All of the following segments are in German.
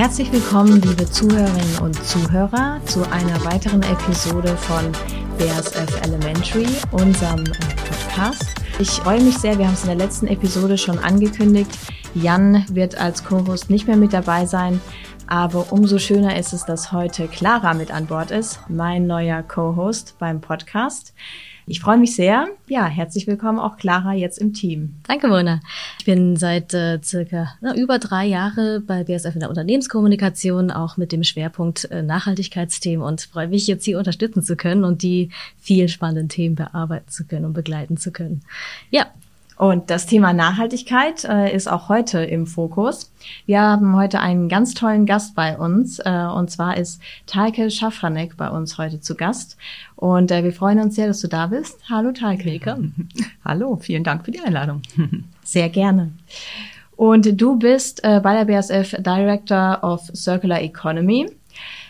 Herzlich willkommen, liebe Zuhörerinnen und Zuhörer, zu einer weiteren Episode von BASF Elementary, unserem Podcast. Ich freue mich sehr, wir haben es in der letzten Episode schon angekündigt. Jan wird als Co-Host nicht mehr mit dabei sein, aber umso schöner ist es, dass heute Clara mit an Bord ist, mein neuer Co-Host beim Podcast. Ich freue mich sehr. Ja, herzlich willkommen auch Clara jetzt im Team. Danke, Mona. Ich bin seit äh, circa na, über drei Jahre bei BSF in der Unternehmenskommunikation, auch mit dem Schwerpunkt äh, Nachhaltigkeitsthemen und freue mich jetzt hier unterstützen zu können und die vielen spannenden Themen bearbeiten zu können und begleiten zu können. Ja, und das Thema Nachhaltigkeit äh, ist auch heute im Fokus. Wir haben heute einen ganz tollen Gast bei uns. Äh, und zwar ist Talke Schafranek bei uns heute zu Gast. Und äh, wir freuen uns sehr, dass du da bist. Hallo Talke. Willkommen. Hallo, vielen Dank für die Einladung. Sehr gerne. Und du bist äh, bei der BASF Director of Circular Economy.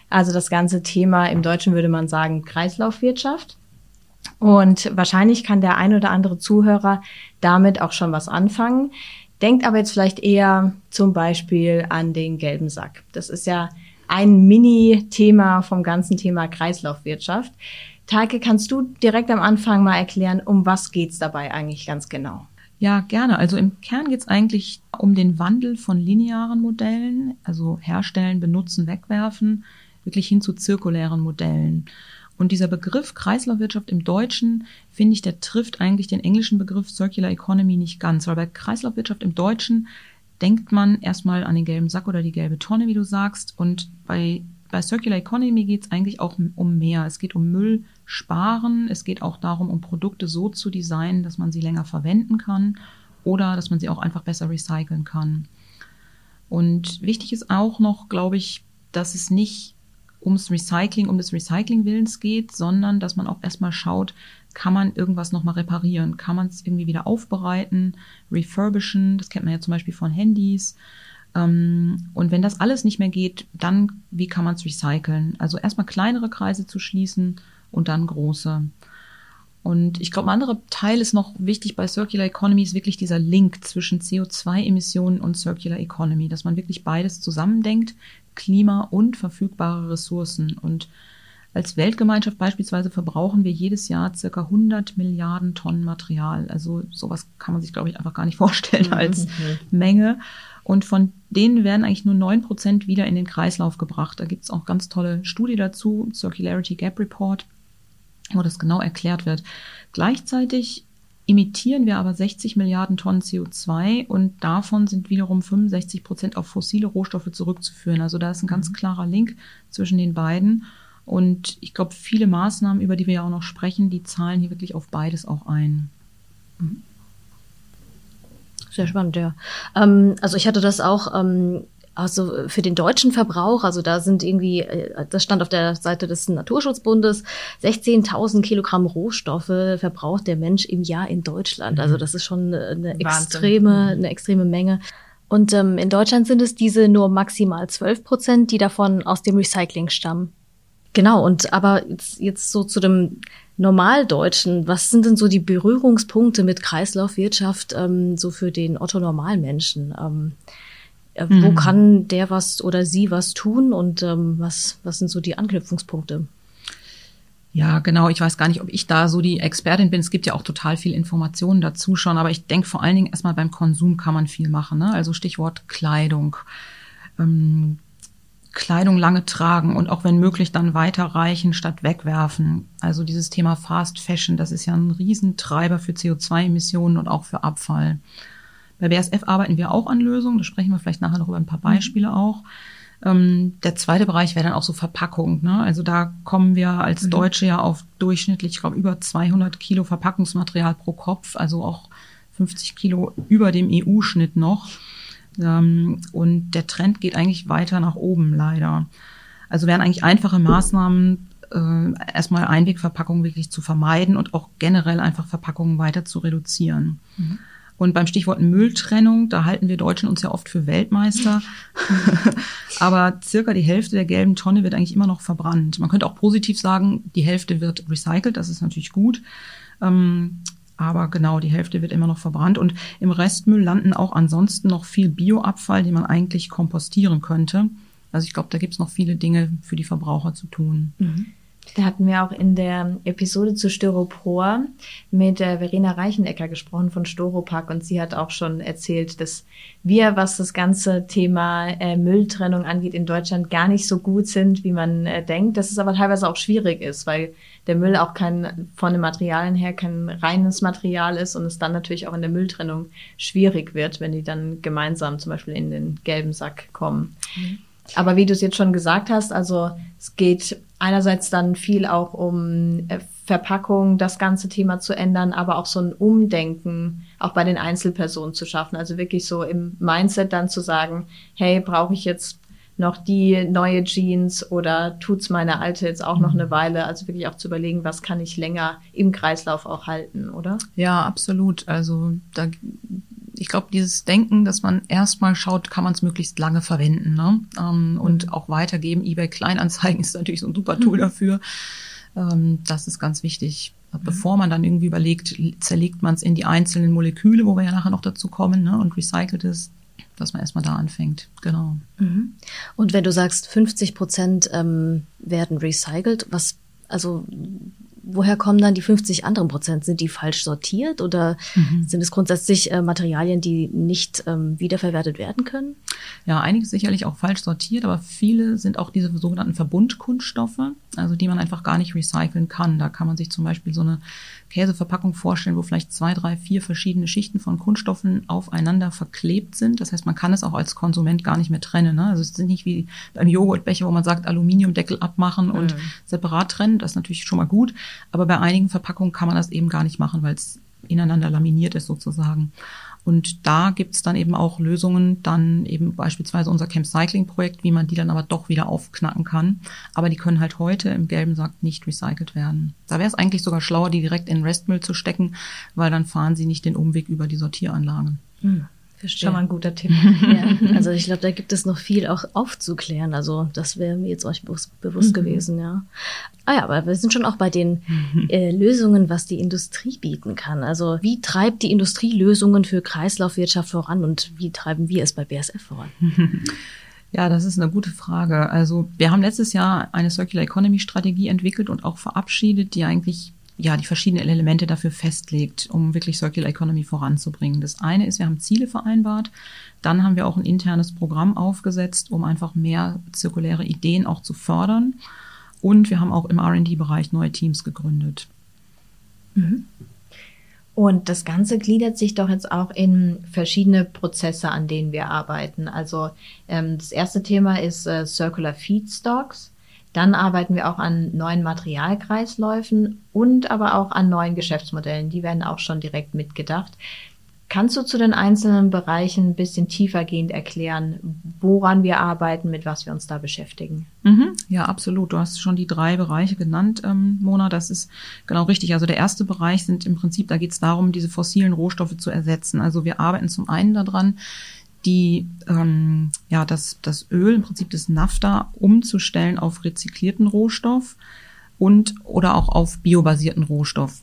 Also das ganze Thema, im Deutschen würde man sagen, Kreislaufwirtschaft. Und wahrscheinlich kann der ein oder andere Zuhörer damit auch schon was anfangen. Denkt aber jetzt vielleicht eher zum Beispiel an den gelben Sack. Das ist ja ein Mini-Thema vom ganzen Thema Kreislaufwirtschaft. Talke, kannst du direkt am Anfang mal erklären, um was geht's dabei eigentlich ganz genau? Ja, gerne. Also im Kern geht's eigentlich um den Wandel von linearen Modellen, also herstellen, benutzen, wegwerfen, wirklich hin zu zirkulären Modellen. Und dieser Begriff Kreislaufwirtschaft im Deutschen, finde ich, der trifft eigentlich den englischen Begriff Circular Economy nicht ganz. Weil bei Kreislaufwirtschaft im Deutschen denkt man erstmal an den gelben Sack oder die gelbe Tonne, wie du sagst. Und bei, bei Circular Economy geht es eigentlich auch um mehr. Es geht um Müll sparen. Es geht auch darum, um Produkte so zu designen, dass man sie länger verwenden kann oder dass man sie auch einfach besser recyceln kann. Und wichtig ist auch noch, glaube ich, dass es nicht ums Recycling, um des Recycling-Willens geht, sondern dass man auch erstmal schaut, kann man irgendwas nochmal reparieren? Kann man es irgendwie wieder aufbereiten, refurbischen? Das kennt man ja zum Beispiel von Handys. Ähm, und wenn das alles nicht mehr geht, dann wie kann man es recyceln? Also erstmal kleinere Kreise zu schließen und dann große. Und ich glaube, ein anderer Teil ist noch wichtig bei Circular Economy, ist wirklich dieser Link zwischen CO2-Emissionen und Circular Economy, dass man wirklich beides zusammendenkt, Klima und verfügbare Ressourcen. Und als Weltgemeinschaft beispielsweise verbrauchen wir jedes Jahr circa 100 Milliarden Tonnen Material. Also sowas kann man sich, glaube ich, einfach gar nicht vorstellen mhm. als mhm. Menge. Und von denen werden eigentlich nur neun Prozent wieder in den Kreislauf gebracht. Da gibt es auch ganz tolle Studie dazu, Circularity Gap Report, wo das genau erklärt wird. Gleichzeitig emittieren wir aber 60 Milliarden Tonnen CO2 und davon sind wiederum 65 Prozent auf fossile Rohstoffe zurückzuführen. Also da ist ein ganz mhm. klarer Link zwischen den beiden. Und ich glaube, viele Maßnahmen, über die wir ja auch noch sprechen, die zahlen hier wirklich auf beides auch ein. Mhm. Sehr spannend, ja. Ähm, also ich hatte das auch ähm, also für den deutschen Verbrauch, also da sind irgendwie, äh, das stand auf der Seite des Naturschutzbundes, 16.000 Kilogramm Rohstoffe verbraucht der Mensch im Jahr in Deutschland. Also mhm. das ist schon eine Wahnsinn. extreme, mhm. eine extreme Menge. Und ähm, in Deutschland sind es diese nur maximal 12 Prozent, die davon aus dem Recycling stammen. Genau, und aber jetzt, jetzt so zu dem Normaldeutschen, was sind denn so die Berührungspunkte mit Kreislaufwirtschaft ähm, so für den Otto-Normalmenschen? Ähm, äh, mhm. Wo kann der was oder sie was tun und ähm, was, was sind so die Anknüpfungspunkte? Ja, genau. Ich weiß gar nicht, ob ich da so die Expertin bin. Es gibt ja auch total viel Informationen dazu schon, aber ich denke vor allen Dingen erstmal beim Konsum kann man viel machen. Ne? Also Stichwort Kleidung. Ähm, Kleidung lange tragen und auch wenn möglich dann weiterreichen statt wegwerfen. Also dieses Thema Fast Fashion, das ist ja ein Riesentreiber für CO2-Emissionen und auch für Abfall. Bei BASF arbeiten wir auch an Lösungen, da sprechen wir vielleicht nachher noch über ein paar mhm. Beispiele auch. Ähm, der zweite Bereich wäre dann auch so Verpackung. Ne? Also da kommen wir als mhm. Deutsche ja auf durchschnittlich, ich glaube, über 200 Kilo Verpackungsmaterial pro Kopf, also auch 50 Kilo über dem EU-Schnitt noch. Ähm, und der Trend geht eigentlich weiter nach oben, leider. Also wären eigentlich einfache Maßnahmen, äh, erstmal Einwegverpackungen wirklich zu vermeiden und auch generell einfach Verpackungen weiter zu reduzieren. Mhm. Und beim Stichwort Mülltrennung, da halten wir Deutschen uns ja oft für Weltmeister. Aber circa die Hälfte der gelben Tonne wird eigentlich immer noch verbrannt. Man könnte auch positiv sagen, die Hälfte wird recycelt, das ist natürlich gut. Ähm, aber genau, die Hälfte wird immer noch verbrannt. Und im Restmüll landen auch ansonsten noch viel Bioabfall, den man eigentlich kompostieren könnte. Also ich glaube, da gibt's noch viele Dinge für die Verbraucher zu tun. Mhm. Da hatten wir auch in der Episode zu Styropor mit äh, Verena Reichenecker gesprochen von Storopack und sie hat auch schon erzählt, dass wir, was das ganze Thema äh, Mülltrennung angeht, in Deutschland gar nicht so gut sind, wie man äh, denkt, dass es aber teilweise auch schwierig ist, weil der Müll auch kein von den Materialien her kein reines Material ist und es dann natürlich auch in der Mülltrennung schwierig wird, wenn die dann gemeinsam zum Beispiel in den gelben Sack kommen. Mhm. Aber wie du es jetzt schon gesagt hast, also es geht einerseits dann viel auch um äh, Verpackung, das ganze Thema zu ändern, aber auch so ein Umdenken auch bei den Einzelpersonen zu schaffen. Also wirklich so im Mindset dann zu sagen, hey, brauche ich jetzt noch die neue Jeans oder tut's meine alte jetzt auch noch eine mhm. Weile? Also wirklich auch zu überlegen, was kann ich länger im Kreislauf auch halten, oder? Ja, absolut. Also da ich glaube, dieses Denken, dass man erstmal schaut, kann man es möglichst lange verwenden ne? Ähm, und mhm. auch weitergeben. eBay Kleinanzeigen ist natürlich so ein super Tool mhm. dafür. Ähm, das ist ganz wichtig. Mhm. Bevor man dann irgendwie überlegt, zerlegt man es in die einzelnen Moleküle, wo wir ja nachher noch dazu kommen, ne? und recycelt es, dass man erstmal da anfängt. Genau. Und wenn du sagst, 50 Prozent ähm, werden recycelt, was also woher kommen dann die 50 anderen Prozent? Sind die falsch sortiert oder mhm. sind es grundsätzlich äh, Materialien, die nicht ähm, wiederverwertet werden können? Ja, einige sicherlich auch falsch sortiert, aber viele sind auch diese sogenannten Verbundkunststoffe, also die man einfach gar nicht recyceln kann. Da kann man sich zum Beispiel so eine Käseverpackung vorstellen, wo vielleicht zwei, drei, vier verschiedene Schichten von Kunststoffen aufeinander verklebt sind. Das heißt, man kann es auch als Konsument gar nicht mehr trennen. Ne? Also es ist nicht wie beim Joghurtbecher, wo man sagt, Aluminiumdeckel abmachen und mhm. separat trennen. Das ist natürlich schon mal gut. Aber bei einigen Verpackungen kann man das eben gar nicht machen, weil es ineinander laminiert ist sozusagen. Und da gibt's dann eben auch Lösungen, dann eben beispielsweise unser Camp Cycling Projekt, wie man die dann aber doch wieder aufknacken kann. Aber die können halt heute im gelben Sack nicht recycelt werden. Da wäre es eigentlich sogar schlauer, die direkt in Restmüll zu stecken, weil dann fahren sie nicht den Umweg über die Sortieranlagen. Mhm. Verstehe. Schon mal ein guter Tipp. ja, also ich glaube, da gibt es noch viel auch aufzuklären. Also das wäre mir jetzt euch bewusst, mhm. gewesen, ja. Ah ja, aber wir sind schon auch bei den äh, Lösungen, was die Industrie bieten kann. Also wie treibt die Industrie Lösungen für Kreislaufwirtschaft voran und wie treiben wir es bei BSF voran? Ja, das ist eine gute Frage. Also wir haben letztes Jahr eine Circular Economy Strategie entwickelt und auch verabschiedet, die eigentlich ja, die verschiedenen Elemente dafür festlegt, um wirklich Circular Economy voranzubringen. Das eine ist, wir haben Ziele vereinbart. Dann haben wir auch ein internes Programm aufgesetzt, um einfach mehr zirkuläre Ideen auch zu fördern. Und wir haben auch im R&D-Bereich neue Teams gegründet. Mhm. Und das Ganze gliedert sich doch jetzt auch in verschiedene Prozesse, an denen wir arbeiten. Also ähm, das erste Thema ist äh, Circular Feedstocks. Dann arbeiten wir auch an neuen Materialkreisläufen und aber auch an neuen Geschäftsmodellen. Die werden auch schon direkt mitgedacht. Kannst du zu den einzelnen Bereichen ein bisschen tiefergehend erklären, woran wir arbeiten, mit was wir uns da beschäftigen? Mhm, ja, absolut. Du hast schon die drei Bereiche genannt, ähm, Mona. Das ist genau richtig. Also der erste Bereich sind im Prinzip, da geht es darum, diese fossilen Rohstoffe zu ersetzen. Also wir arbeiten zum einen daran, die ähm, ja das das Öl im Prinzip das Nafta umzustellen auf rezyklierten Rohstoff und oder auch auf biobasierten Rohstoff.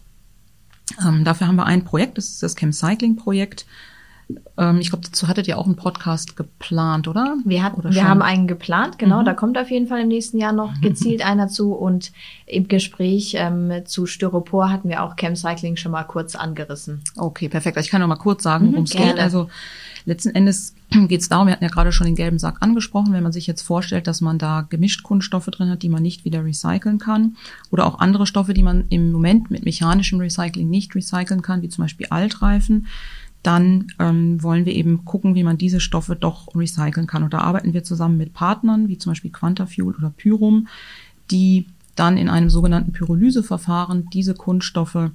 Ähm, dafür haben wir ein Projekt, das ist das Chem Cycling Projekt. Ähm, ich glaube, dazu hattet ihr auch einen Podcast geplant, oder? Wir, hat, oder wir haben einen geplant, genau. Mhm. Da kommt auf jeden Fall im nächsten Jahr noch gezielt einer zu. Und im Gespräch ähm, zu Styropor hatten wir auch Chem Cycling schon mal kurz angerissen. Okay, perfekt. Ich kann noch mal kurz sagen, worum es mhm, geht. Also Letzten Endes geht es darum, wir hatten ja gerade schon den gelben Sack angesprochen, wenn man sich jetzt vorstellt, dass man da gemischt Kunststoffe drin hat, die man nicht wieder recyceln kann oder auch andere Stoffe, die man im Moment mit mechanischem Recycling nicht recyceln kann, wie zum Beispiel Altreifen, dann ähm, wollen wir eben gucken, wie man diese Stoffe doch recyceln kann. Und da arbeiten wir zusammen mit Partnern, wie zum Beispiel Quantafuel oder Pyrum, die dann in einem sogenannten Pyrolyseverfahren diese Kunststoffe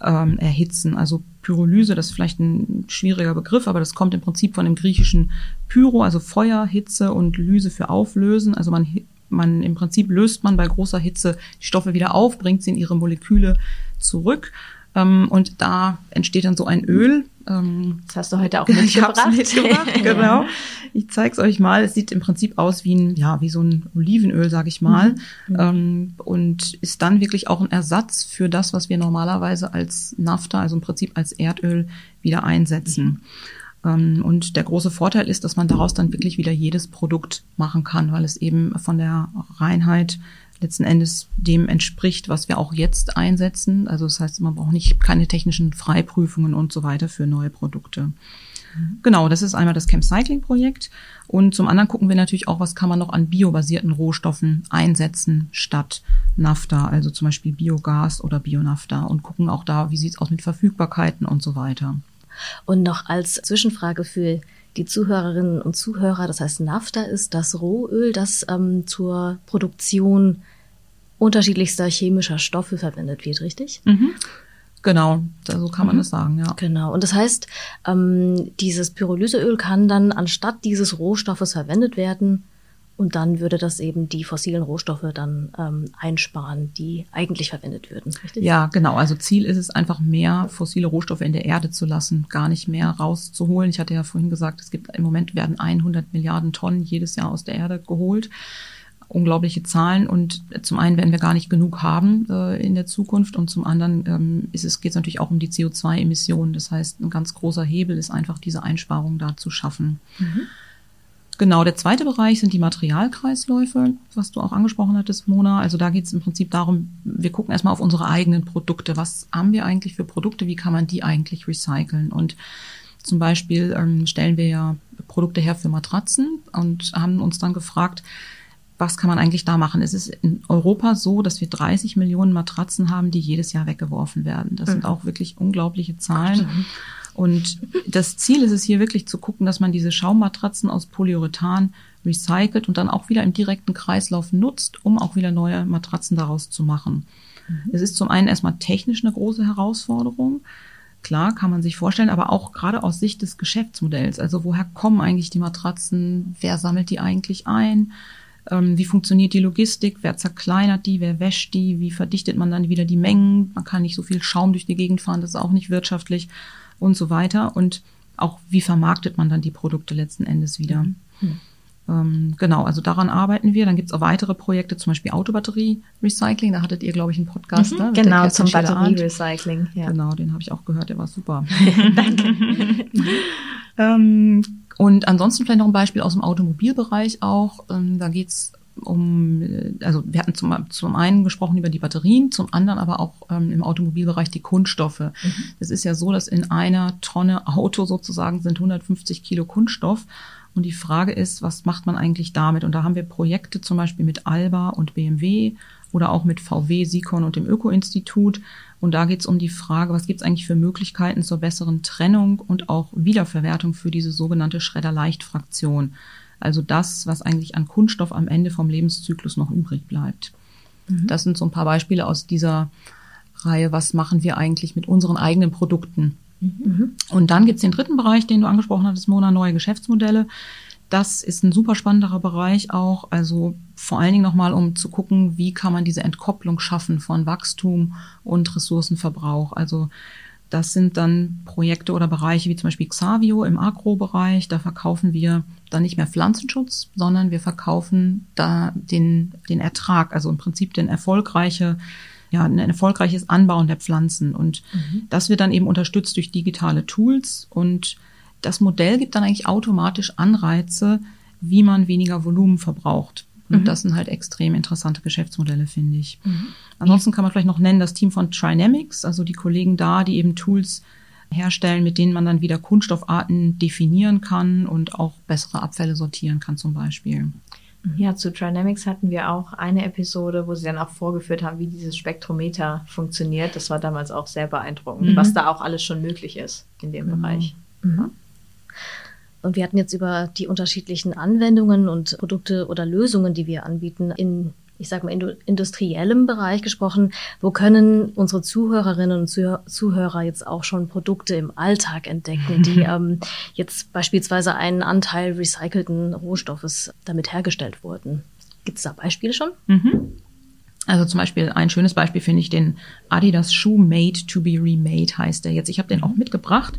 ähm, erhitzen. Also Pyrolyse, das ist vielleicht ein schwieriger Begriff, aber das kommt im Prinzip von dem griechischen Pyro, also Feuer, Hitze und Lyse für Auflösen. Also man, man im Prinzip löst man bei großer Hitze die Stoffe wieder auf, bringt sie in ihre Moleküle zurück ähm, und da entsteht dann so ein Öl. Ähm, das hast du heute auch mitgebracht. Ich mitgebracht, genau. Ich zeige es euch mal. Es sieht im Prinzip aus wie ein, ja, wie so ein Olivenöl, sage ich mal. Mhm. Ähm, und ist dann wirklich auch ein Ersatz für das, was wir normalerweise als Nafta, also im Prinzip als Erdöl wieder einsetzen. Ähm, und der große Vorteil ist, dass man daraus dann wirklich wieder jedes Produkt machen kann, weil es eben von der Reinheit letzten Endes dem entspricht, was wir auch jetzt einsetzen. Also das heißt, man braucht nicht keine technischen Freiprüfungen und so weiter für neue Produkte. Genau, das ist einmal das Camp Cycling Projekt. Und zum anderen gucken wir natürlich auch, was kann man noch an biobasierten Rohstoffen einsetzen statt Nafta, also zum Beispiel Biogas oder Bionafta und gucken auch da, wie sieht's aus mit Verfügbarkeiten und so weiter. Und noch als Zwischenfrage für die Zuhörerinnen und Zuhörer, das heißt Nafta ist das Rohöl, das ähm, zur Produktion unterschiedlichster chemischer Stoffe verwendet wird, richtig? Mhm. Genau, so kann man mhm. das sagen, ja. Genau. Und das heißt, ähm, dieses Pyrolyseöl kann dann anstatt dieses Rohstoffes verwendet werden und dann würde das eben die fossilen Rohstoffe dann ähm, einsparen, die eigentlich verwendet würden, richtig? Ja, genau. Also Ziel ist es einfach mehr fossile Rohstoffe in der Erde zu lassen, gar nicht mehr rauszuholen. Ich hatte ja vorhin gesagt, es gibt im Moment werden 100 Milliarden Tonnen jedes Jahr aus der Erde geholt unglaubliche Zahlen und zum einen werden wir gar nicht genug haben äh, in der Zukunft und zum anderen ähm, ist es, geht es natürlich auch um die CO2-Emissionen. Das heißt, ein ganz großer Hebel ist einfach diese Einsparung da zu schaffen. Mhm. Genau, der zweite Bereich sind die Materialkreisläufe, was du auch angesprochen hattest, Mona. Also da geht es im Prinzip darum, wir gucken erstmal auf unsere eigenen Produkte. Was haben wir eigentlich für Produkte? Wie kann man die eigentlich recyceln? Und zum Beispiel ähm, stellen wir ja Produkte her für Matratzen und haben uns dann gefragt, was kann man eigentlich da machen? Es ist in Europa so, dass wir 30 Millionen Matratzen haben, die jedes Jahr weggeworfen werden. Das mhm. sind auch wirklich unglaubliche Zahlen. Und das Ziel ist es hier wirklich zu gucken, dass man diese Schaummatratzen aus Polyurethan recycelt und dann auch wieder im direkten Kreislauf nutzt, um auch wieder neue Matratzen daraus zu machen. Mhm. Es ist zum einen erstmal technisch eine große Herausforderung. Klar, kann man sich vorstellen, aber auch gerade aus Sicht des Geschäftsmodells. Also woher kommen eigentlich die Matratzen? Wer sammelt die eigentlich ein? Ähm, wie funktioniert die Logistik? Wer zerkleinert die? Wer wäscht die? Wie verdichtet man dann wieder die Mengen? Man kann nicht so viel Schaum durch die Gegend fahren, das ist auch nicht wirtschaftlich und so weiter. Und auch wie vermarktet man dann die Produkte letzten Endes wieder? Mhm. Ähm, genau, also daran arbeiten wir. Dann gibt's auch weitere Projekte, zum Beispiel Autobatterie-Recycling. Da hattet ihr, glaube ich, einen Podcast. Mhm, ne, genau, zum Batterie-Recycling. Ja. Genau, den habe ich auch gehört, der war super. Danke. ähm, und ansonsten vielleicht noch ein Beispiel aus dem Automobilbereich auch. Ähm, da geht's um, äh, also wir hatten zum, zum einen gesprochen über die Batterien, zum anderen aber auch ähm, im Automobilbereich die Kunststoffe. Mhm. Es ist ja so, dass in einer Tonne Auto sozusagen sind 150 Kilo Kunststoff. Und die Frage ist, was macht man eigentlich damit? Und da haben wir Projekte zum Beispiel mit Alba und BMW oder auch mit VW, Sikon und dem Öko-Institut. Und da geht es um die Frage, was gibt es eigentlich für Möglichkeiten zur besseren Trennung und auch Wiederverwertung für diese sogenannte Schredder-Leicht-Fraktion. Also das, was eigentlich an Kunststoff am Ende vom Lebenszyklus noch übrig bleibt. Mhm. Das sind so ein paar Beispiele aus dieser Reihe, was machen wir eigentlich mit unseren eigenen Produkten. Mhm. Und dann gibt's den dritten Bereich, den du angesprochen hattest, Mona, neue Geschäftsmodelle. Das ist ein super spannender Bereich auch, also vor allen Dingen nochmal, um zu gucken, wie kann man diese Entkopplung schaffen von Wachstum und Ressourcenverbrauch. Also das sind dann Projekte oder Bereiche wie zum Beispiel Xavio im Agro-Bereich. Da verkaufen wir dann nicht mehr Pflanzenschutz, sondern wir verkaufen da den, den Ertrag, also im Prinzip den erfolgreiche, ja, ein erfolgreiches Anbauen der Pflanzen. Und mhm. das wird dann eben unterstützt durch digitale Tools und das Modell gibt dann eigentlich automatisch Anreize, wie man weniger Volumen verbraucht. Und mhm. das sind halt extrem interessante Geschäftsmodelle, finde ich. Mhm. Ansonsten kann man vielleicht noch nennen das Team von Trinamics, also die Kollegen da, die eben Tools herstellen, mit denen man dann wieder Kunststoffarten definieren kann und auch bessere Abfälle sortieren kann zum Beispiel. Ja, zu Trinamics hatten wir auch eine Episode, wo sie dann auch vorgeführt haben, wie dieses Spektrometer funktioniert. Das war damals auch sehr beeindruckend, mhm. was da auch alles schon möglich ist in dem genau. Bereich. Mhm. Und wir hatten jetzt über die unterschiedlichen Anwendungen und Produkte oder Lösungen, die wir anbieten, in, ich sage mal, industriellem Bereich gesprochen. Wo können unsere Zuhörerinnen und Zuhörer jetzt auch schon Produkte im Alltag entdecken, die ähm, jetzt beispielsweise einen Anteil recycelten Rohstoffes damit hergestellt wurden? Gibt es da Beispiele schon? Mhm. Also zum Beispiel ein schönes Beispiel finde ich den Adidas Shoe Made to be Remade heißt der jetzt. Ich habe den auch mitgebracht.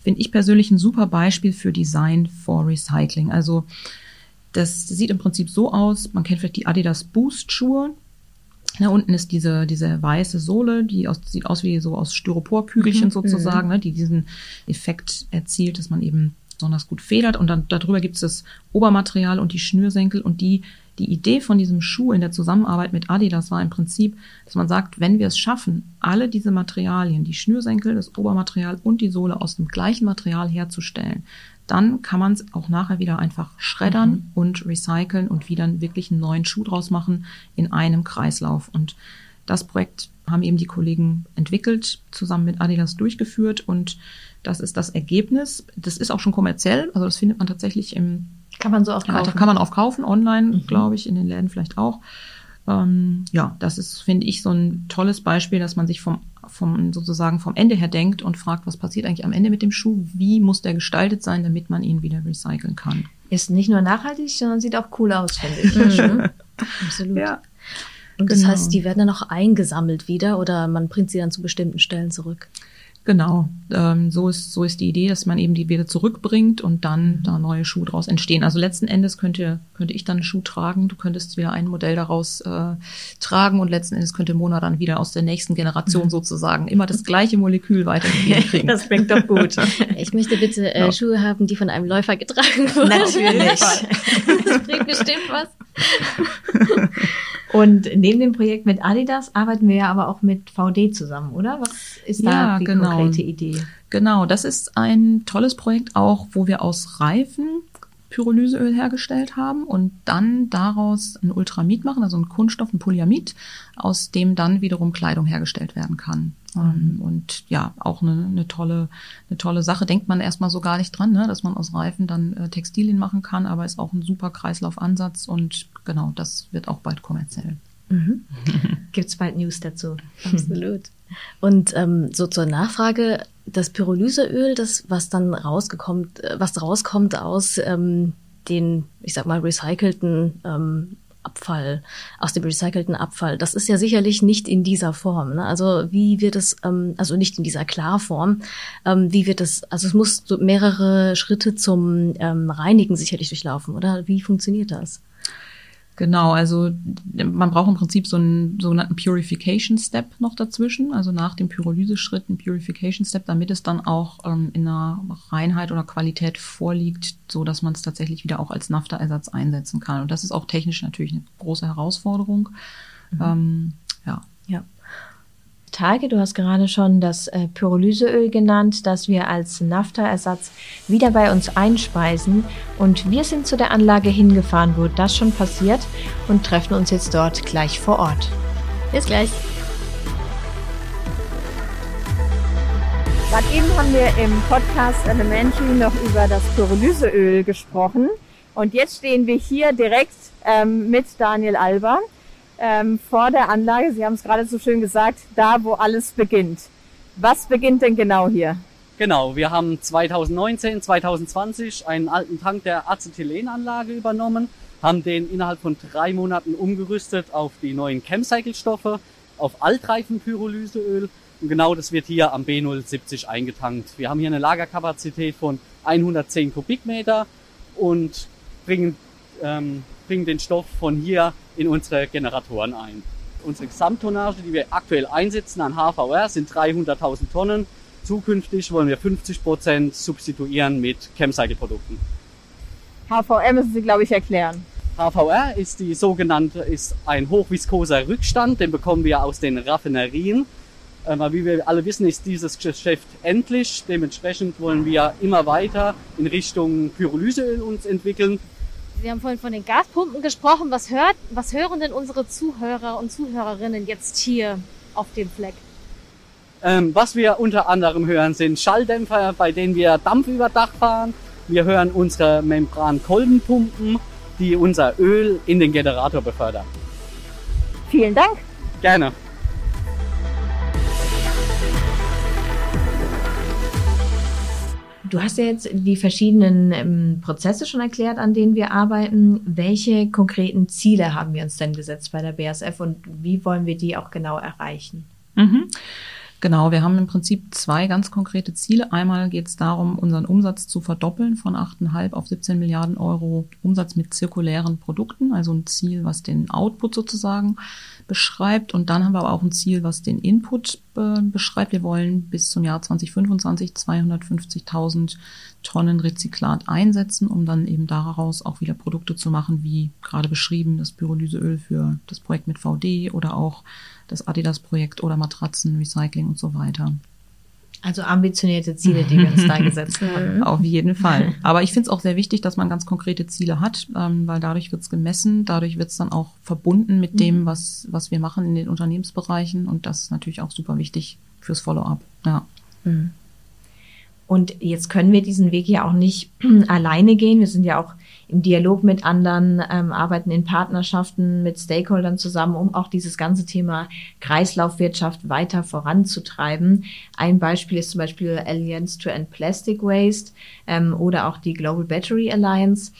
Finde ich persönlich ein super Beispiel für Design for Recycling. Also das sieht im Prinzip so aus. Man kennt vielleicht die Adidas Boost Schuhe. Da unten ist diese, diese weiße Sohle, die aus, sieht aus wie so aus Styroporkügelchen mhm. sozusagen, mhm. ne, die diesen Effekt erzielt, dass man eben besonders gut federt. Und dann darüber gibt es das Obermaterial und die Schnürsenkel und die die Idee von diesem Schuh in der Zusammenarbeit mit Adidas war im Prinzip, dass man sagt, wenn wir es schaffen, alle diese Materialien, die Schnürsenkel, das Obermaterial und die Sohle aus dem gleichen Material herzustellen, dann kann man es auch nachher wieder einfach schreddern mhm. und recyceln und wieder wirklich einen neuen Schuh draus machen in einem Kreislauf. Und das Projekt haben eben die Kollegen entwickelt, zusammen mit Adidas durchgeführt und das ist das Ergebnis. Das ist auch schon kommerziell, also das findet man tatsächlich im kann man so auch kaufen. Ja, kann man auch kaufen, online, mhm. glaube ich, in den Läden vielleicht auch. Ähm, ja, das ist, finde ich, so ein tolles Beispiel, dass man sich vom, vom sozusagen vom Ende her denkt und fragt, was passiert eigentlich am Ende mit dem Schuh? Wie muss der gestaltet sein, damit man ihn wieder recyceln kann? Ist nicht nur nachhaltig, sondern sieht auch cool aus, finde ich. Mhm. Absolut. Ja. Und das genau. heißt, die werden dann auch eingesammelt wieder oder man bringt sie dann zu bestimmten Stellen zurück? Genau, ähm, so ist so ist die Idee, dass man eben die wieder zurückbringt und dann da neue Schuhe draus entstehen. Also letzten Endes könnte könnte ich dann einen Schuh tragen, du könntest wieder ein Modell daraus äh, tragen und letzten Endes könnte Mona dann wieder aus der nächsten Generation sozusagen immer das gleiche Molekül weitergegeben kriegen. das klingt doch gut. Ich möchte bitte äh, ja. Schuhe haben, die von einem Läufer getragen wurden. Natürlich. das bringt bestimmt was. Und neben dem Projekt mit Adidas arbeiten wir ja aber auch mit VD zusammen, oder? Was ist da ja, die genau. konkrete Idee? Genau, das ist ein tolles Projekt auch, wo wir aus Reifen Pyrolyseöl hergestellt haben und dann daraus ein Ultramid machen, also ein Kunststoff, ein Polyamid, aus dem dann wiederum Kleidung hergestellt werden kann. Mhm. Und ja, auch eine, eine tolle, eine tolle Sache. Denkt man erstmal so gar nicht dran, ne, dass man aus Reifen dann äh, Textilien machen kann, aber ist auch ein super Kreislaufansatz und genau, das wird auch bald kommerziell. Mhm. Gibt es bald News dazu? Absolut. Und ähm, so zur Nachfrage, das Pyrolyseöl, das was dann rausgekommt, äh, was rauskommt aus ähm, den, ich sag mal, recycelten ähm, Abfall, aus dem recycelten Abfall. Das ist ja sicherlich nicht in dieser Form. Ne? Also wie wird es, ähm, also nicht in dieser Klarform, ähm, wie wird es, also es muss so mehrere Schritte zum ähm, Reinigen sicherlich durchlaufen, oder? Wie funktioniert das? Genau, also man braucht im Prinzip so einen sogenannten Purification Step noch dazwischen, also nach dem Pyrolyseschritt ein Purification Step, damit es dann auch ähm, in einer Reinheit oder Qualität vorliegt, so dass man es tatsächlich wieder auch als Nafta-Ersatz einsetzen kann. Und das ist auch technisch natürlich eine große Herausforderung. Mhm. Ähm, ja. Ja. Tage, du hast gerade schon das äh, Pyrolyseöl genannt, das wir als Nafta-Ersatz wieder bei uns einspeisen. Und wir sind zu der Anlage hingefahren, wo das schon passiert und treffen uns jetzt dort gleich vor Ort. Bis gleich. Gerade eben haben wir im Podcast Elementary noch über das Pyrolyseöl gesprochen. Und jetzt stehen wir hier direkt ähm, mit Daniel Alba ähm, vor der Anlage. Sie haben es gerade so schön gesagt, da wo alles beginnt. Was beginnt denn genau hier? Genau, wir haben 2019, 2020 einen alten Tank der Acetylenanlage übernommen, haben den innerhalb von drei Monaten umgerüstet auf die neuen Chemcycle-Stoffe, auf Altreifenpyrolyseöl und genau das wird hier am B070 eingetankt. Wir haben hier eine Lagerkapazität von 110 Kubikmeter und bringen ähm, bringen den Stoff von hier in unsere Generatoren ein. Unsere Gesamttonnage, die wir aktuell einsetzen an HVR, sind 300.000 Tonnen. Zukünftig wollen wir 50 Prozent substituieren mit Chemcycle-Produkten. HVR müssen Sie, glaube ich, erklären. HVR ist die sogenannte, ist ein hochviskoser Rückstand, den bekommen wir aus den Raffinerien. Aber wie wir alle wissen, ist dieses Geschäft endlich. Dementsprechend wollen wir immer weiter in Richtung Pyrolyseöl uns entwickeln. Sie haben vorhin von den Gaspumpen gesprochen. Was, hört, was hören denn unsere Zuhörer und Zuhörerinnen jetzt hier auf dem Fleck? Ähm, was wir unter anderem hören, sind Schalldämpfer, bei denen wir Dampf über Dach fahren. Wir hören unsere Membran-Kolbenpumpen, die unser Öl in den Generator befördern. Vielen Dank. Gerne. Du hast ja jetzt die verschiedenen ähm, Prozesse schon erklärt, an denen wir arbeiten. Welche konkreten Ziele haben wir uns denn gesetzt bei der BASF und wie wollen wir die auch genau erreichen? Mhm. Genau, wir haben im Prinzip zwei ganz konkrete Ziele. Einmal geht es darum, unseren Umsatz zu verdoppeln von 8,5 auf 17 Milliarden Euro Umsatz mit zirkulären Produkten, also ein Ziel, was den Output sozusagen beschreibt. Und dann haben wir aber auch ein Ziel, was den Input äh, beschreibt. Wir wollen bis zum Jahr 2025 250.000 Tonnen Rezyklat einsetzen, um dann eben daraus auch wieder Produkte zu machen, wie gerade beschrieben, das Pyrolyseöl für das Projekt mit VD oder auch das Adidas-Projekt oder Matratzen, Recycling und so weiter. Also ambitionierte Ziele, die wir uns da gesetzt haben. Auf jeden Fall. Aber ich finde es auch sehr wichtig, dass man ganz konkrete Ziele hat, ähm, weil dadurch wird es gemessen, dadurch wird es dann auch verbunden mit dem, mhm. was, was wir machen in den Unternehmensbereichen. Und das ist natürlich auch super wichtig fürs Follow-up. Ja. Mhm. Und jetzt können wir diesen Weg ja auch nicht alleine gehen. Wir sind ja auch im Dialog mit anderen, ähm, arbeiten in Partnerschaften mit Stakeholdern zusammen, um auch dieses ganze Thema Kreislaufwirtschaft weiter voranzutreiben. Ein Beispiel ist zum Beispiel Alliance to End Plastic Waste ähm, oder auch die Global Battery Alliance.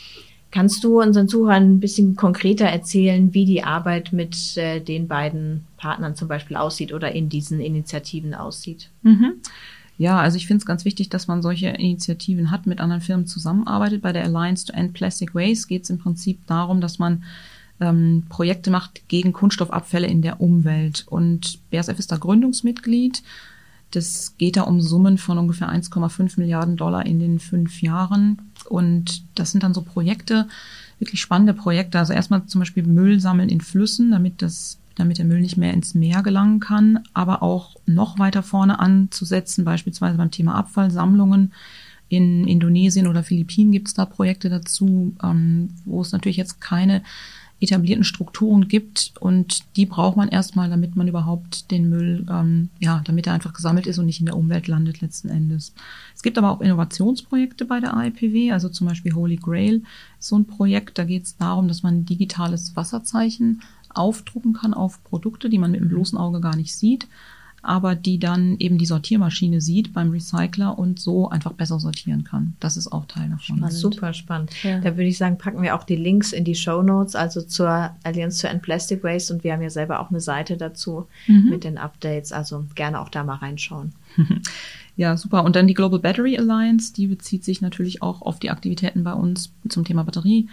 Kannst du unseren Zuhörern ein bisschen konkreter erzählen, wie die Arbeit mit äh, den beiden Partnern zum Beispiel aussieht oder in diesen Initiativen aussieht? Mhm. Ja, also ich finde es ganz wichtig, dass man solche Initiativen hat, mit anderen Firmen zusammenarbeitet. Bei der Alliance to End Plastic Waste geht es im Prinzip darum, dass man ähm, Projekte macht gegen Kunststoffabfälle in der Umwelt. Und BASF ist da Gründungsmitglied. Das geht da um Summen von ungefähr 1,5 Milliarden Dollar in den fünf Jahren. Und das sind dann so Projekte, wirklich spannende Projekte. Also erstmal zum Beispiel Müll sammeln in Flüssen, damit das damit der Müll nicht mehr ins Meer gelangen kann, aber auch noch weiter vorne anzusetzen, beispielsweise beim Thema Abfallsammlungen. In Indonesien oder Philippinen gibt es da Projekte dazu, ähm, wo es natürlich jetzt keine etablierten Strukturen gibt und die braucht man erstmal, damit man überhaupt den Müll, ähm, ja, damit er einfach gesammelt ist und nicht in der Umwelt landet letzten Endes. Es gibt aber auch Innovationsprojekte bei der AIPW, also zum Beispiel Holy Grail ist so ein Projekt, da geht es darum, dass man ein digitales Wasserzeichen aufdrucken kann auf Produkte, die man mit dem bloßen Auge gar nicht sieht, aber die dann eben die Sortiermaschine sieht beim Recycler und so einfach besser sortieren kann. Das ist auch Teil davon. Spannend. Super spannend. Ja. Da würde ich sagen, packen wir auch die Links in die Show Notes, also zur Alliance to End Plastic Waste und wir haben ja selber auch eine Seite dazu mhm. mit den Updates, also gerne auch da mal reinschauen. Ja, super. Und dann die Global Battery Alliance, die bezieht sich natürlich auch auf die Aktivitäten bei uns zum Thema Batterie.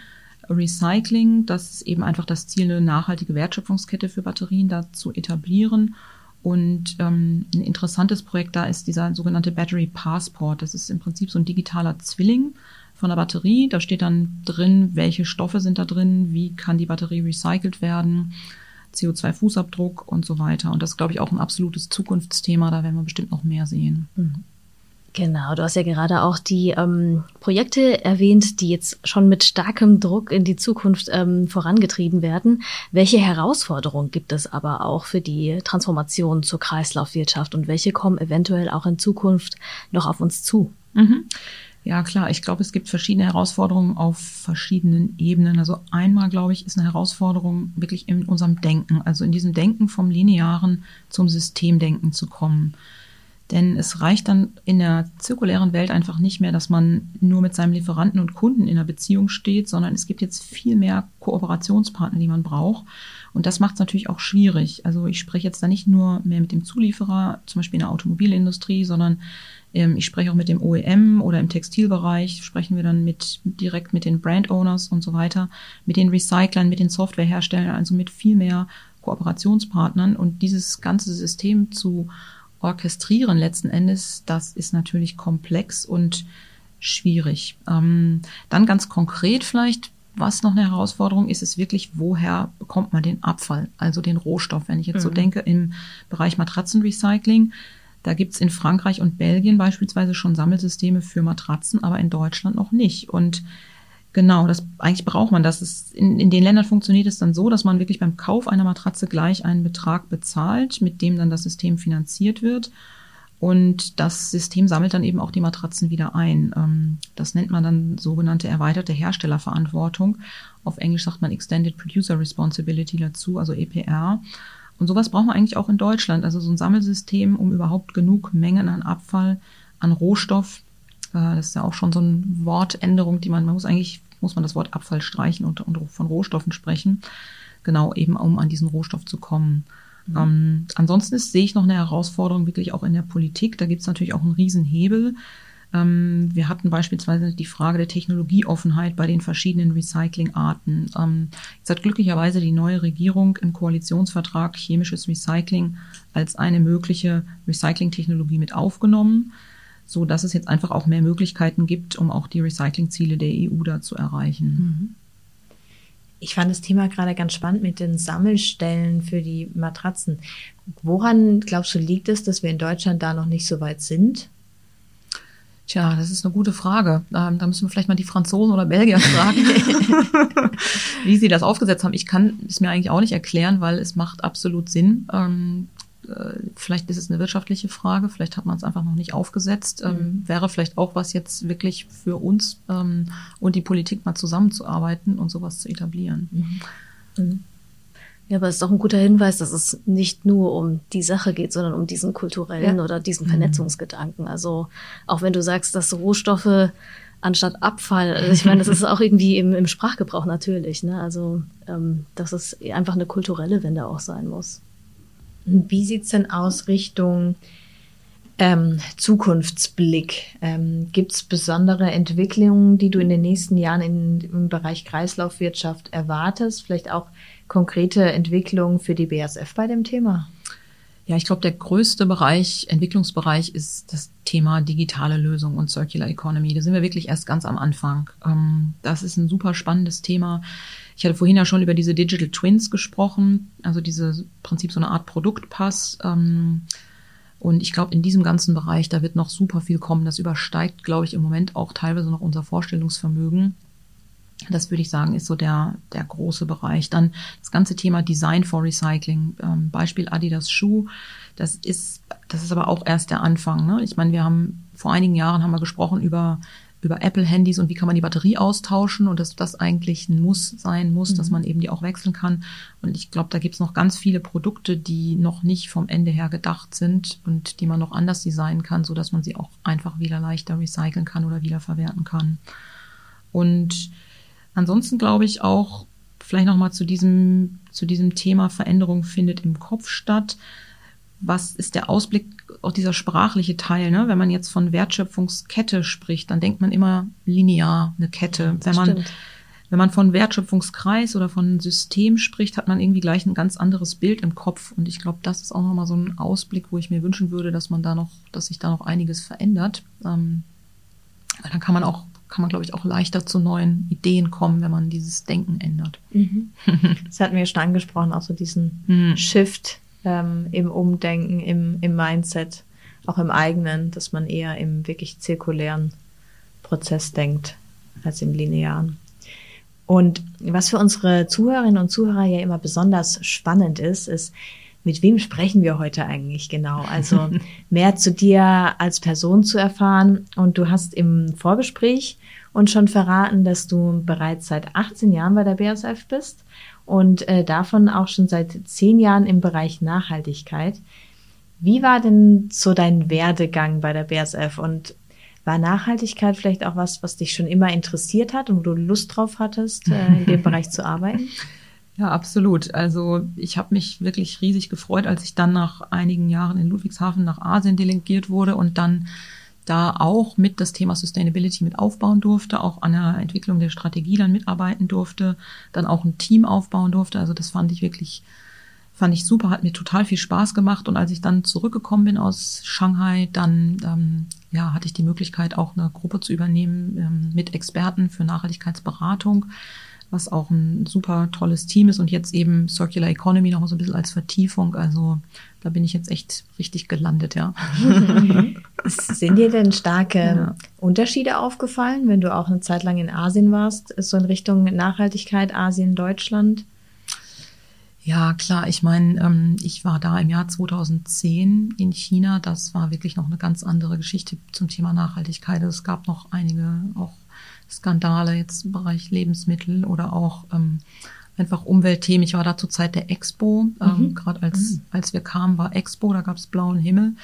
Recycling. Das ist eben einfach das Ziel, eine nachhaltige Wertschöpfungskette für Batterien da zu etablieren. Und ähm, ein interessantes Projekt da ist dieser sogenannte Battery Passport. Das ist im Prinzip so ein digitaler Zwilling von der Batterie. Da steht dann drin, welche Stoffe sind da drin, wie kann die Batterie recycelt werden, CO2-Fußabdruck und so weiter. Und das ist, glaube ich, auch ein absolutes Zukunftsthema. Da werden wir bestimmt noch mehr sehen. Mhm. Genau, du hast ja gerade auch die ähm, Projekte erwähnt, die jetzt schon mit starkem Druck in die Zukunft ähm, vorangetrieben werden. Welche Herausforderungen gibt es aber auch für die Transformation zur Kreislaufwirtschaft und welche kommen eventuell auch in Zukunft noch auf uns zu? Mhm. Ja, klar. Ich glaube, es gibt verschiedene Herausforderungen auf verschiedenen Ebenen. Also einmal, glaube ich, ist eine Herausforderung wirklich in unserem Denken, also in diesem Denken vom Linearen zum Systemdenken zu kommen. Denn es reicht dann in der zirkulären Welt einfach nicht mehr, dass man nur mit seinem Lieferanten und Kunden in einer Beziehung steht, sondern es gibt jetzt viel mehr Kooperationspartner, die man braucht. Und das macht es natürlich auch schwierig. Also ich spreche jetzt da nicht nur mehr mit dem Zulieferer, zum Beispiel in der Automobilindustrie, sondern ähm, ich spreche auch mit dem OEM oder im Textilbereich sprechen wir dann mit direkt mit den Brand Owners und so weiter, mit den Recyclern, mit den Softwareherstellern, also mit viel mehr Kooperationspartnern. Und dieses ganze System zu orchestrieren letzten Endes, das ist natürlich komplex und schwierig. Ähm, dann ganz konkret vielleicht, was noch eine Herausforderung ist, ist wirklich, woher bekommt man den Abfall, also den Rohstoff. Wenn ich jetzt mhm. so denke, im Bereich Matratzenrecycling, da gibt's in Frankreich und Belgien beispielsweise schon Sammelsysteme für Matratzen, aber in Deutschland noch nicht. Und Genau, das eigentlich braucht man das. Ist, in, in den Ländern funktioniert es dann so, dass man wirklich beim Kauf einer Matratze gleich einen Betrag bezahlt, mit dem dann das System finanziert wird. Und das System sammelt dann eben auch die Matratzen wieder ein. Ähm, das nennt man dann sogenannte erweiterte Herstellerverantwortung. Auf Englisch sagt man Extended Producer Responsibility dazu, also EPR. Und sowas braucht man eigentlich auch in Deutschland. Also so ein Sammelsystem, um überhaupt genug Mengen an Abfall, an Rohstoff das ist ja auch schon so eine Wortänderung, die man, man muss eigentlich, muss man das Wort Abfall streichen und, und von Rohstoffen sprechen. Genau, eben um an diesen Rohstoff zu kommen. Mhm. Ähm, ansonsten ist, sehe ich noch eine Herausforderung wirklich auch in der Politik. Da gibt es natürlich auch einen Riesenhebel. Ähm, wir hatten beispielsweise die Frage der Technologieoffenheit bei den verschiedenen Recyclingarten. Ähm, jetzt hat glücklicherweise die neue Regierung im Koalitionsvertrag chemisches Recycling als eine mögliche Recyclingtechnologie mit aufgenommen, so dass es jetzt einfach auch mehr Möglichkeiten gibt, um auch die Recyclingziele der EU da zu erreichen. Mhm. Ich fand das Thema gerade ganz spannend mit den Sammelstellen für die Matratzen. Woran glaubst du liegt es, dass wir in Deutschland da noch nicht so weit sind? Tja, das ist eine gute Frage. Ähm, da müssen wir vielleicht mal die Franzosen oder Belgier fragen, wie sie das aufgesetzt haben. Ich kann es mir eigentlich auch nicht erklären, weil es macht absolut Sinn. Ähm, äh, vielleicht ist es eine wirtschaftliche Frage, vielleicht hat man es einfach noch nicht aufgesetzt. Ähm, mhm. Wäre vielleicht auch was jetzt wirklich für uns ähm, und die Politik mal zusammenzuarbeiten und sowas zu etablieren. Mhm. Mhm. Ja, aber es ist auch ein guter Hinweis, dass es nicht nur um die Sache geht, sondern um diesen kulturellen ja. oder diesen mhm. Vernetzungsgedanken. Also auch wenn du sagst, dass Rohstoffe anstatt Abfall, also ich meine, das ist auch irgendwie im, im Sprachgebrauch natürlich. Ne? Also ähm, dass es einfach eine kulturelle Wende auch sein muss. Wie sieht's denn aus Richtung ähm, Zukunftsblick? Ähm, Gibt es besondere Entwicklungen, die du in den nächsten Jahren in, im Bereich Kreislaufwirtschaft erwartest? Vielleicht auch konkrete Entwicklungen für die BASF bei dem Thema? Ja, ich glaube, der größte Bereich, Entwicklungsbereich ist das Thema digitale Lösung und Circular Economy. Da sind wir wirklich erst ganz am Anfang. Ähm, das ist ein super spannendes Thema. Ich hatte vorhin ja schon über diese Digital Twins gesprochen, also diese Prinzip so eine Art Produktpass. Ähm, und ich glaube, in diesem ganzen Bereich, da wird noch super viel kommen. Das übersteigt, glaube ich, im Moment auch teilweise noch unser Vorstellungsvermögen. Das würde ich sagen, ist so der, der große Bereich. Dann das ganze Thema Design for Recycling. Ähm, Beispiel Adidas Schuh. Das ist, das ist aber auch erst der Anfang. Ne? Ich meine, wir haben vor einigen Jahren haben wir gesprochen über über Apple-Handys und wie kann man die Batterie austauschen und dass das eigentlich ein Muss sein muss, mhm. dass man eben die auch wechseln kann. Und ich glaube, da gibt's noch ganz viele Produkte, die noch nicht vom Ende her gedacht sind und die man noch anders designen kann, so dass man sie auch einfach wieder leichter recyceln kann oder wiederverwerten kann. Und ansonsten glaube ich auch, vielleicht nochmal zu diesem, zu diesem Thema Veränderung findet im Kopf statt was ist der Ausblick, auch dieser sprachliche Teil, ne? Wenn man jetzt von Wertschöpfungskette spricht, dann denkt man immer linear, eine Kette. Wenn man, wenn man von Wertschöpfungskreis oder von System spricht, hat man irgendwie gleich ein ganz anderes Bild im Kopf. Und ich glaube, das ist auch nochmal so ein Ausblick, wo ich mir wünschen würde, dass man da noch, dass sich da noch einiges verändert. Ähm, dann kann man auch kann man, glaube ich, auch leichter zu neuen Ideen kommen, wenn man dieses Denken ändert. Mhm. Das hatten wir ja schon angesprochen, auch so diesen mhm. Shift ähm, im Umdenken, im, im Mindset, auch im eigenen, dass man eher im wirklich zirkulären Prozess denkt als im linearen. Und was für unsere Zuhörerinnen und Zuhörer ja immer besonders spannend ist, ist, mit wem sprechen wir heute eigentlich genau? Also mehr zu dir als Person zu erfahren. Und du hast im Vorgespräch uns schon verraten, dass du bereits seit 18 Jahren bei der BASF bist und äh, davon auch schon seit zehn Jahren im Bereich Nachhaltigkeit. Wie war denn so dein Werdegang bei der BASF und war Nachhaltigkeit vielleicht auch was, was dich schon immer interessiert hat und wo du Lust drauf hattest, äh, in dem Bereich zu arbeiten? Ja, absolut. Also ich habe mich wirklich riesig gefreut, als ich dann nach einigen Jahren in Ludwigshafen nach Asien delegiert wurde und dann da auch mit das Thema Sustainability mit aufbauen durfte, auch an der Entwicklung der Strategie dann mitarbeiten durfte, dann auch ein Team aufbauen durfte. Also das fand ich wirklich, fand ich super, hat mir total viel Spaß gemacht. Und als ich dann zurückgekommen bin aus Shanghai, dann ähm, ja, hatte ich die Möglichkeit, auch eine Gruppe zu übernehmen ähm, mit Experten für Nachhaltigkeitsberatung was auch ein super tolles Team ist und jetzt eben Circular Economy noch so ein bisschen als Vertiefung. Also da bin ich jetzt echt richtig gelandet, ja. Sind dir denn starke ja. Unterschiede aufgefallen, wenn du auch eine Zeit lang in Asien warst, so in Richtung Nachhaltigkeit Asien, Deutschland? Ja, klar. Ich meine, ähm, ich war da im Jahr 2010 in China. Das war wirklich noch eine ganz andere Geschichte zum Thema Nachhaltigkeit. Es gab noch einige auch Skandale jetzt im Bereich Lebensmittel oder auch ähm, einfach Umweltthemen. Ich war da zur Zeit der Expo, ähm, mhm. gerade als, mhm. als wir kamen, war Expo, da gab es blauen Himmel,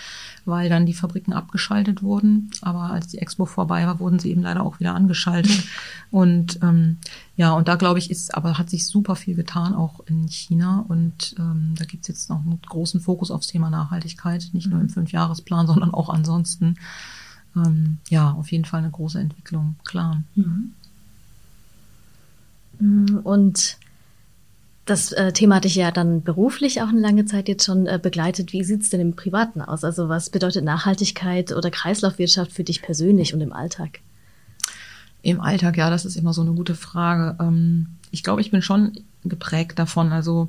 weil dann die Fabriken abgeschaltet wurden. Aber als die Expo vorbei war, wurden sie eben leider auch wieder angeschaltet. und ähm, ja, und da glaube ich, ist, aber hat sich super viel getan, auch in China. Und ähm, da gibt's jetzt noch einen großen Fokus aufs Thema Nachhaltigkeit, nicht nur im mhm. Fünfjahresplan, sondern auch ansonsten. Ähm, ja, auf jeden Fall eine große Entwicklung, klar. Mhm. Und das äh, Thema hatte ich ja dann beruflich auch eine lange Zeit jetzt schon äh, begleitet. Wie sieht's denn im Privaten aus? Also was bedeutet Nachhaltigkeit oder Kreislaufwirtschaft für dich persönlich und im Alltag? Im Alltag, ja, das ist immer so eine gute Frage. Ähm, ich glaube, ich bin schon geprägt davon. Also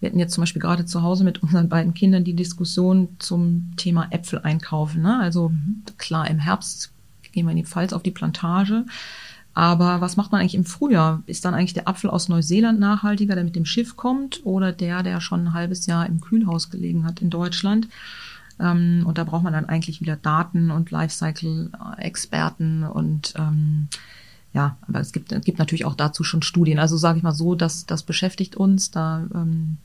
wir hatten jetzt zum Beispiel gerade zu Hause mit unseren beiden Kindern die Diskussion zum Thema Äpfel einkaufen. Ne? Also klar, im Herbst gehen wir in die Pfalz auf die Plantage. Aber was macht man eigentlich im Frühjahr? Ist dann eigentlich der Apfel aus Neuseeland nachhaltiger, der mit dem Schiff kommt, oder der, der schon ein halbes Jahr im Kühlhaus gelegen hat in Deutschland? Ähm, und da braucht man dann eigentlich wieder Daten und Lifecycle-Experten und ähm, ja, aber es gibt, es gibt natürlich auch dazu schon Studien. Also sage ich mal so, dass das beschäftigt uns. Da ähm,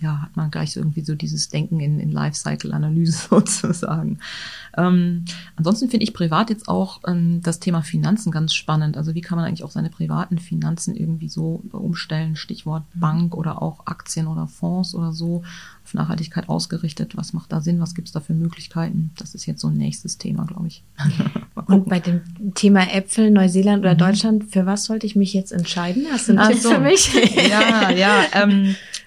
ja, hat man gleich so irgendwie so dieses Denken in, in Lifecycle-Analyse sozusagen. Ähm, ansonsten finde ich privat jetzt auch ähm, das Thema Finanzen ganz spannend. Also wie kann man eigentlich auch seine privaten Finanzen irgendwie so umstellen? Stichwort Bank oder auch Aktien oder Fonds oder so auf Nachhaltigkeit ausgerichtet. Was macht da Sinn? Was gibt es da für Möglichkeiten? Das ist jetzt so ein nächstes Thema, glaube ich. Und bei dem Thema Äpfel, Neuseeland oder mhm. Deutschland, für was sollte ich mich jetzt entscheiden? Hast du einen Tipp so. für mich? Ja, ja. Ähm,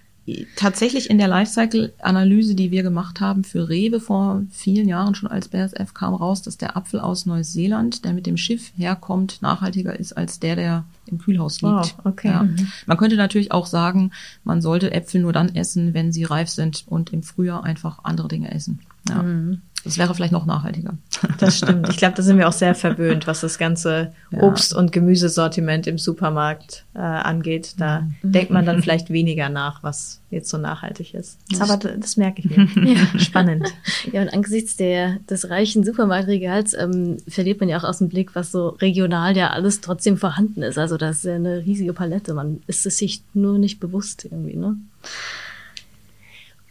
tatsächlich in der Lifecycle-Analyse, die wir gemacht haben für Rewe vor vielen Jahren schon als BASF, kam raus, dass der Apfel aus Neuseeland, der mit dem Schiff herkommt, nachhaltiger ist als der, der im Kühlhaus liegt. Wow, okay. Ja. Mhm. Man könnte natürlich auch sagen, man sollte Äpfel nur dann essen, wenn sie reif sind und im Frühjahr einfach andere Dinge essen. Ja. Mhm. Das wäre vielleicht noch nachhaltiger. Das stimmt. Ich glaube, da sind wir auch sehr verwöhnt, was das ganze ja. Obst- und Gemüsesortiment im Supermarkt äh, angeht. Da mhm. denkt man dann vielleicht weniger nach, was jetzt so nachhaltig ist. Das Aber das, das merke ich mir. Ja. Spannend. Ja, und angesichts der, des reichen Supermarktregals ähm, verliert man ja auch aus dem Blick, was so regional ja alles trotzdem vorhanden ist. Also das ist ja eine riesige Palette. Man ist es sich nur nicht bewusst irgendwie, ne?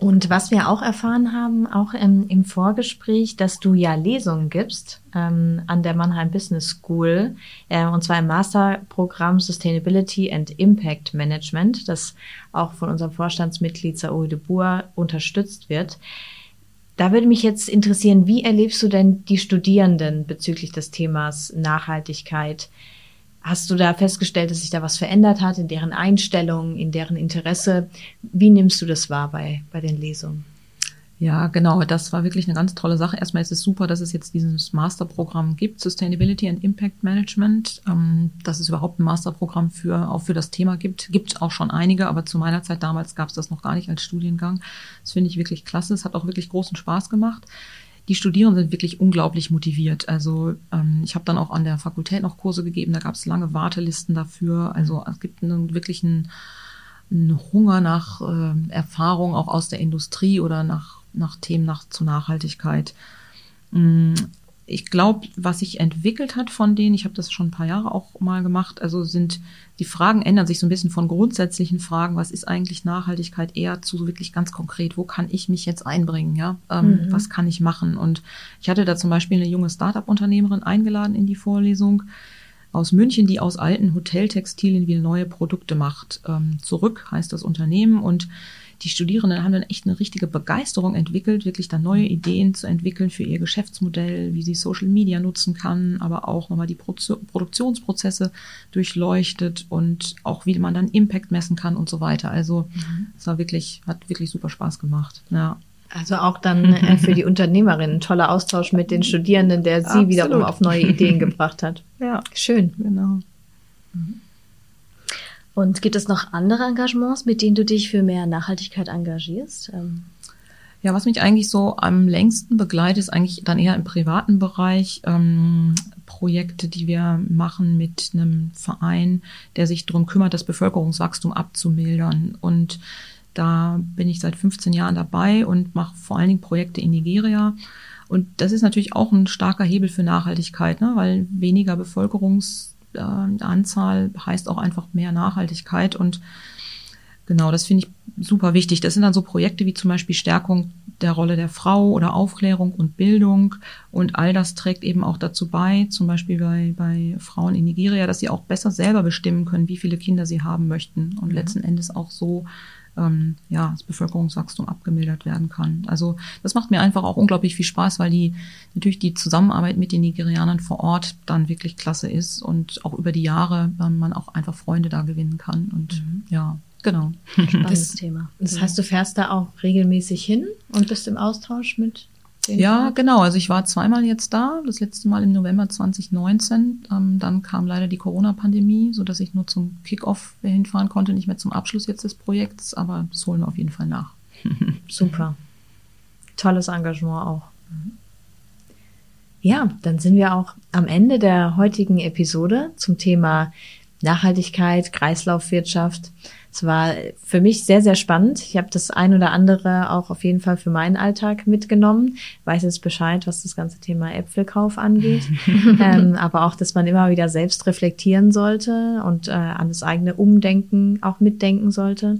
Und was wir auch erfahren haben, auch im, im Vorgespräch, dass du ja Lesungen gibst ähm, an der Mannheim Business School, äh, und zwar im Masterprogramm Sustainability and Impact Management, das auch von unserem Vorstandsmitglied Saoui de Boer unterstützt wird. Da würde mich jetzt interessieren, wie erlebst du denn die Studierenden bezüglich des Themas Nachhaltigkeit? Hast du da festgestellt, dass sich da was verändert hat in deren Einstellung, in deren Interesse? Wie nimmst du das wahr bei, bei den Lesungen? Ja, genau. Das war wirklich eine ganz tolle Sache. Erstmal ist es super, dass es jetzt dieses Masterprogramm gibt, Sustainability and Impact Management. Ähm, dass es überhaupt ein Masterprogramm für, auch für das Thema gibt. Gibt auch schon einige, aber zu meiner Zeit damals gab es das noch gar nicht als Studiengang. Das finde ich wirklich klasse. Es hat auch wirklich großen Spaß gemacht die Studierenden sind wirklich unglaublich motiviert. Also ähm, ich habe dann auch an der Fakultät noch Kurse gegeben, da gab es lange Wartelisten dafür. Also es gibt einen, wirklich einen, Hunger nach äh, Erfahrung auch aus der Industrie oder nach, nach Themen nach, zu Nachhaltigkeit. Ich glaube, was sich entwickelt hat von denen, ich habe das schon ein paar Jahre auch mal gemacht, also sind die Fragen ändern sich so ein bisschen von grundsätzlichen Fragen, was ist eigentlich Nachhaltigkeit, eher zu wirklich ganz konkret, wo kann ich mich jetzt einbringen, ja, ähm, mhm. was kann ich machen? Und ich hatte da zum Beispiel eine junge Startup-Unternehmerin eingeladen in die Vorlesung aus München, die aus alten Hoteltextilien wieder neue Produkte macht. Ähm, zurück heißt das Unternehmen und die Studierenden haben dann echt eine richtige Begeisterung entwickelt, wirklich da neue Ideen zu entwickeln für ihr Geschäftsmodell, wie sie Social Media nutzen kann, aber auch nochmal die Produktionsprozesse durchleuchtet und auch wie man dann Impact messen kann und so weiter. Also mhm. es war wirklich, hat wirklich super Spaß gemacht. Ja. Also auch dann äh, für die Unternehmerin ein toller Austausch mit den Studierenden, der sie Absolut. wiederum auf neue Ideen gebracht hat. Ja, schön, genau. Mhm. Und gibt es noch andere Engagements, mit denen du dich für mehr Nachhaltigkeit engagierst? Ähm ja, was mich eigentlich so am längsten begleitet, ist eigentlich dann eher im privaten Bereich ähm, Projekte, die wir machen mit einem Verein, der sich darum kümmert, das Bevölkerungswachstum abzumildern. Und da bin ich seit 15 Jahren dabei und mache vor allen Dingen Projekte in Nigeria. Und das ist natürlich auch ein starker Hebel für Nachhaltigkeit, ne? weil weniger Bevölkerungs äh, Anzahl heißt auch einfach mehr Nachhaltigkeit und genau, das finde ich super wichtig. Das sind dann so Projekte wie zum Beispiel Stärkung der Rolle der Frau oder Aufklärung und Bildung und all das trägt eben auch dazu bei, zum Beispiel bei, bei Frauen in Nigeria, dass sie auch besser selber bestimmen können, wie viele Kinder sie haben möchten und mhm. letzten Endes auch so ähm, ja, das Bevölkerungswachstum abgemildert werden kann. Also das macht mir einfach auch unglaublich viel Spaß, weil die natürlich die Zusammenarbeit mit den Nigerianern vor Ort dann wirklich klasse ist und auch über die Jahre ähm, man auch einfach Freunde da gewinnen kann. Und mhm. ja, genau. Spannendes das, Thema. Das heißt, du fährst da auch regelmäßig hin und bist im Austausch mit ja, Tag? genau. Also ich war zweimal jetzt da. Das letzte Mal im November 2019. Ähm, dann kam leider die Corona-Pandemie, so dass ich nur zum Kickoff hinfahren konnte, nicht mehr zum Abschluss jetzt des Projekts. Aber das holen wir auf jeden Fall nach. Super. Tolles Engagement auch. Ja, dann sind wir auch am Ende der heutigen Episode zum Thema Nachhaltigkeit, Kreislaufwirtschaft. Es war für mich sehr, sehr spannend. Ich habe das ein oder andere auch auf jeden Fall für meinen Alltag mitgenommen. Weiß jetzt Bescheid, was das ganze Thema Äpfelkauf angeht. ähm, aber auch, dass man immer wieder selbst reflektieren sollte und äh, an das eigene Umdenken auch mitdenken sollte.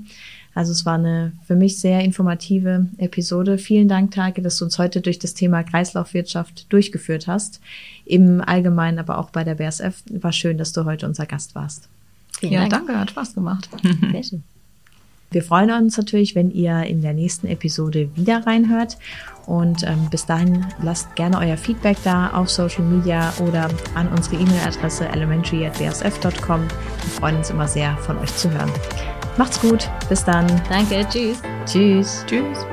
Also es war eine für mich sehr informative Episode. Vielen Dank, Tage, dass du uns heute durch das Thema Kreislaufwirtschaft durchgeführt hast. Im Allgemeinen, aber auch bei der BSF. War schön, dass du heute unser Gast warst. Vielen ja, Dank. danke, hat Spaß gemacht. Sehr schön. Wir freuen uns natürlich, wenn ihr in der nächsten Episode wieder reinhört. Und ähm, bis dahin lasst gerne euer Feedback da auf Social Media oder an unsere E-Mail-Adresse elementary.bsf.com. Wir freuen uns immer sehr, von euch zu hören. Macht's gut. Bis dann. Danke. Tschüss. Tschüss. Tschüss.